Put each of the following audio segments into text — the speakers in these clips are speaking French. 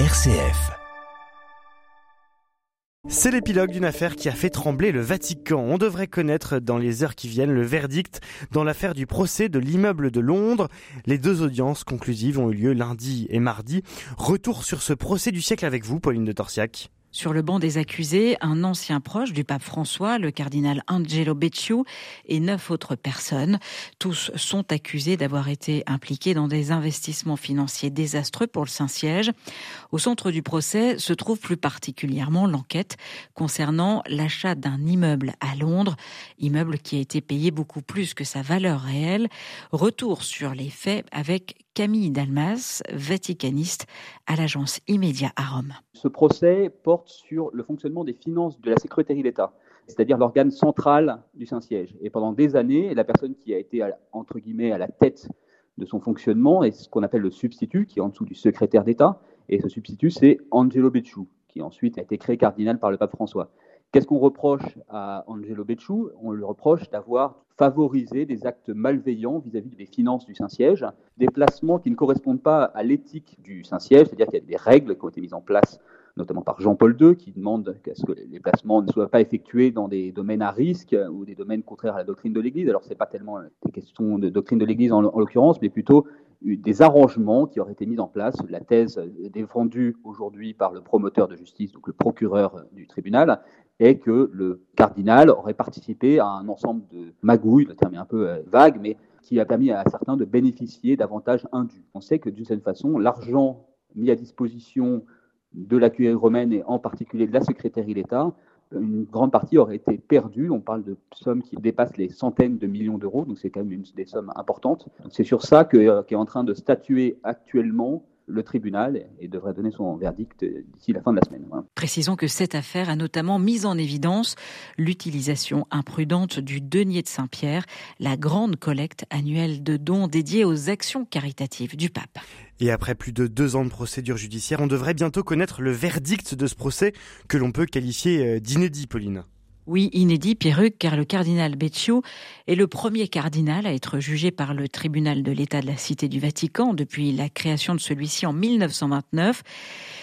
RCF. C'est l'épilogue d'une affaire qui a fait trembler le Vatican. On devrait connaître dans les heures qui viennent le verdict dans l'affaire du procès de l'immeuble de Londres. Les deux audiences conclusives ont eu lieu lundi et mardi. Retour sur ce procès du siècle avec vous, Pauline de Torsiac. Sur le banc des accusés, un ancien proche du pape François, le cardinal Angelo Becciu, et neuf autres personnes. Tous sont accusés d'avoir été impliqués dans des investissements financiers désastreux pour le Saint-Siège. Au centre du procès se trouve plus particulièrement l'enquête concernant l'achat d'un immeuble à Londres, immeuble qui a été payé beaucoup plus que sa valeur réelle. Retour sur les faits avec Camille Dalmas, vaticaniste à l'agence Immédia à Rome. Ce procès porte sur le fonctionnement des finances de la sécurité d'État, c'est-à-dire l'organe central du Saint-Siège. Et pendant des années, la personne qui a été, entre guillemets, à la tête de son fonctionnement est ce qu'on appelle le substitut, qui est en dessous du secrétaire d'État. Et ce substitut, c'est Angelo Becciu, qui ensuite a été créé cardinal par le pape François. Qu'est-ce qu'on reproche à Angelo Becciu? On lui reproche d'avoir favorisé des actes malveillants vis-à-vis des finances du Saint-Siège, des placements qui ne correspondent pas à l'éthique du Saint-Siège, c'est-à-dire qu'il y a des règles qui ont été mises en place notamment par Jean-Paul II, qui demande qu'à ce que les placements ne soient pas effectués dans des domaines à risque ou des domaines contraires à la doctrine de l'Église. Alors, ce n'est pas tellement des questions de doctrine de l'Église en, en l'occurrence, mais plutôt des arrangements qui auraient été mis en place. La thèse défendue aujourd'hui par le promoteur de justice, donc le procureur du tribunal, que le cardinal aurait participé à un ensemble de magouilles, le terme est un peu euh, vague, mais qui a permis à certains de bénéficier d'avantages indus. On sait que d'une certaine façon, l'argent mis à disposition de la curie romaine et en particulier de la secrétaire d'État, une grande partie aurait été perdue. On parle de sommes qui dépassent les centaines de millions d'euros, donc c'est quand même des sommes importantes. C'est sur ça euh, qu'est en train de statuer actuellement le tribunal et devrait donner son verdict d'ici la fin de la semaine. Précisons que cette affaire a notamment mis en évidence l'utilisation imprudente du denier de Saint-Pierre, la grande collecte annuelle de dons dédiée aux actions caritatives du pape. Et après plus de deux ans de procédure judiciaire, on devrait bientôt connaître le verdict de ce procès que l'on peut qualifier euh, d'inédit, Pauline. Oui, inédit, Pierruc, car le cardinal Becciu est le premier cardinal à être jugé par le tribunal de l'État de la Cité du Vatican depuis la création de celui-ci en 1929.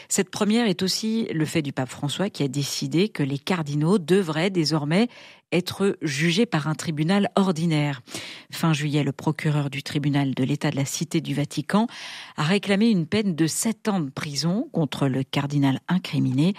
Cette première est aussi le fait du pape François qui a décidé que les cardinaux devraient désormais être jugés par un tribunal ordinaire. Fin juillet, le procureur du tribunal de l'État de la Cité du Vatican a réclamé une peine de sept ans de prison contre le cardinal incriminé.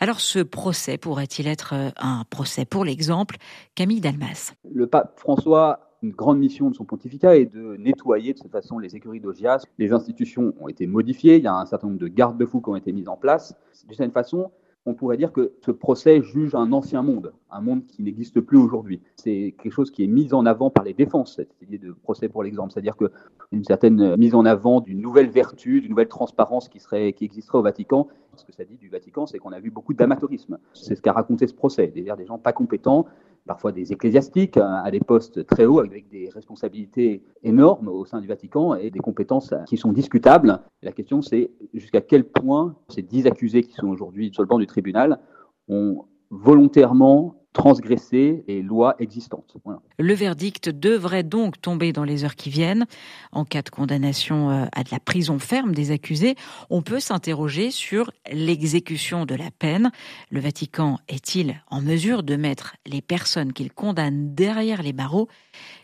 Alors ce procès pourrait-il être un procès pour l'exemple? Camille Dalmas. Le pape François une grande mission de son pontificat est de nettoyer de cette façon les écuries d'Ogias. Les institutions ont été modifiées, il y a un certain nombre de garde-fous qui ont été mis en place. De cette façon, on pourrait dire que ce procès juge un ancien monde, un monde qui n'existe plus aujourd'hui. C'est quelque chose qui est mis en avant par les défenses, cette idée de procès pour l'exemple, c'est-à-dire qu'une certaine mise en avant d'une nouvelle vertu, d'une nouvelle transparence qui, serait, qui existerait au Vatican. Ce que ça dit du Vatican, c'est qu'on a vu beaucoup d'amateurisme. C'est ce qu'a raconté ce procès, c'est-à-dire des gens pas compétents, parfois des ecclésiastiques hein, à des postes très hauts avec des responsabilités énormes au sein du Vatican et des compétences qui sont discutables. la question c'est jusqu'à quel point ces dix accusés qui sont aujourd'hui sur le banc du tribunal ont volontairement transgresser les lois existantes. Le verdict devrait donc tomber dans les heures qui viennent. En cas de condamnation euh, à de la prison ferme des accusés, on peut s'interroger sur l'exécution de la peine. Le Vatican est-il en mesure de mettre les personnes qu'il condamne derrière les barreaux?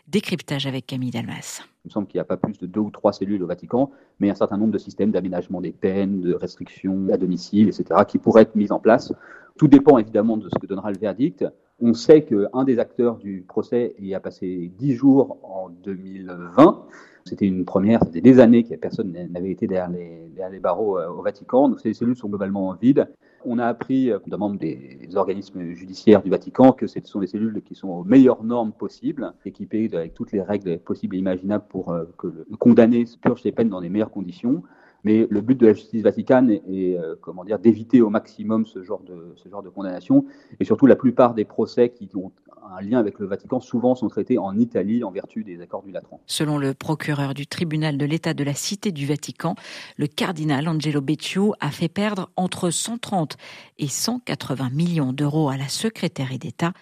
Décryptage avec Camille Dalmas. Il me semble qu'il n'y a pas plus de deux ou trois cellules au Vatican, mais un certain nombre de systèmes d'aménagement des peines, de restrictions à domicile, etc., qui pourraient être mis en place. Tout dépend évidemment de ce que donnera le verdict. On sait qu'un des acteurs du procès y a passé dix jours en 2020. C'était une première, c'était des années que personne n'avait été derrière les, les, barreaux euh, au Vatican. Donc ces cellules sont globalement vides. On a appris, euh, membre des organismes judiciaires du Vatican, que ce sont des cellules qui sont aux meilleures normes possibles, équipées avec toutes les règles possibles et imaginables pour euh, que le condamné purge ses peines dans les meilleures conditions. Mais le but de la justice vaticane est, euh, d'éviter au maximum ce genre, de, ce genre de condamnation. Et surtout, la plupart des procès qui ont un lien avec le Vatican souvent sont traités en Italie en vertu des accords du Latran. Selon le procureur du tribunal de l'État de la Cité du Vatican, le cardinal Angelo Becciu a fait perdre entre 130 et 180 millions d'euros à la secrétaire d'État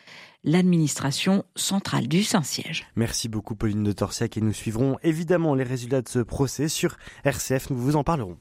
l'administration centrale du Saint-Siège. Merci beaucoup Pauline de Torsiac et nous suivrons évidemment les résultats de ce procès sur RCF, nous vous en parlerons.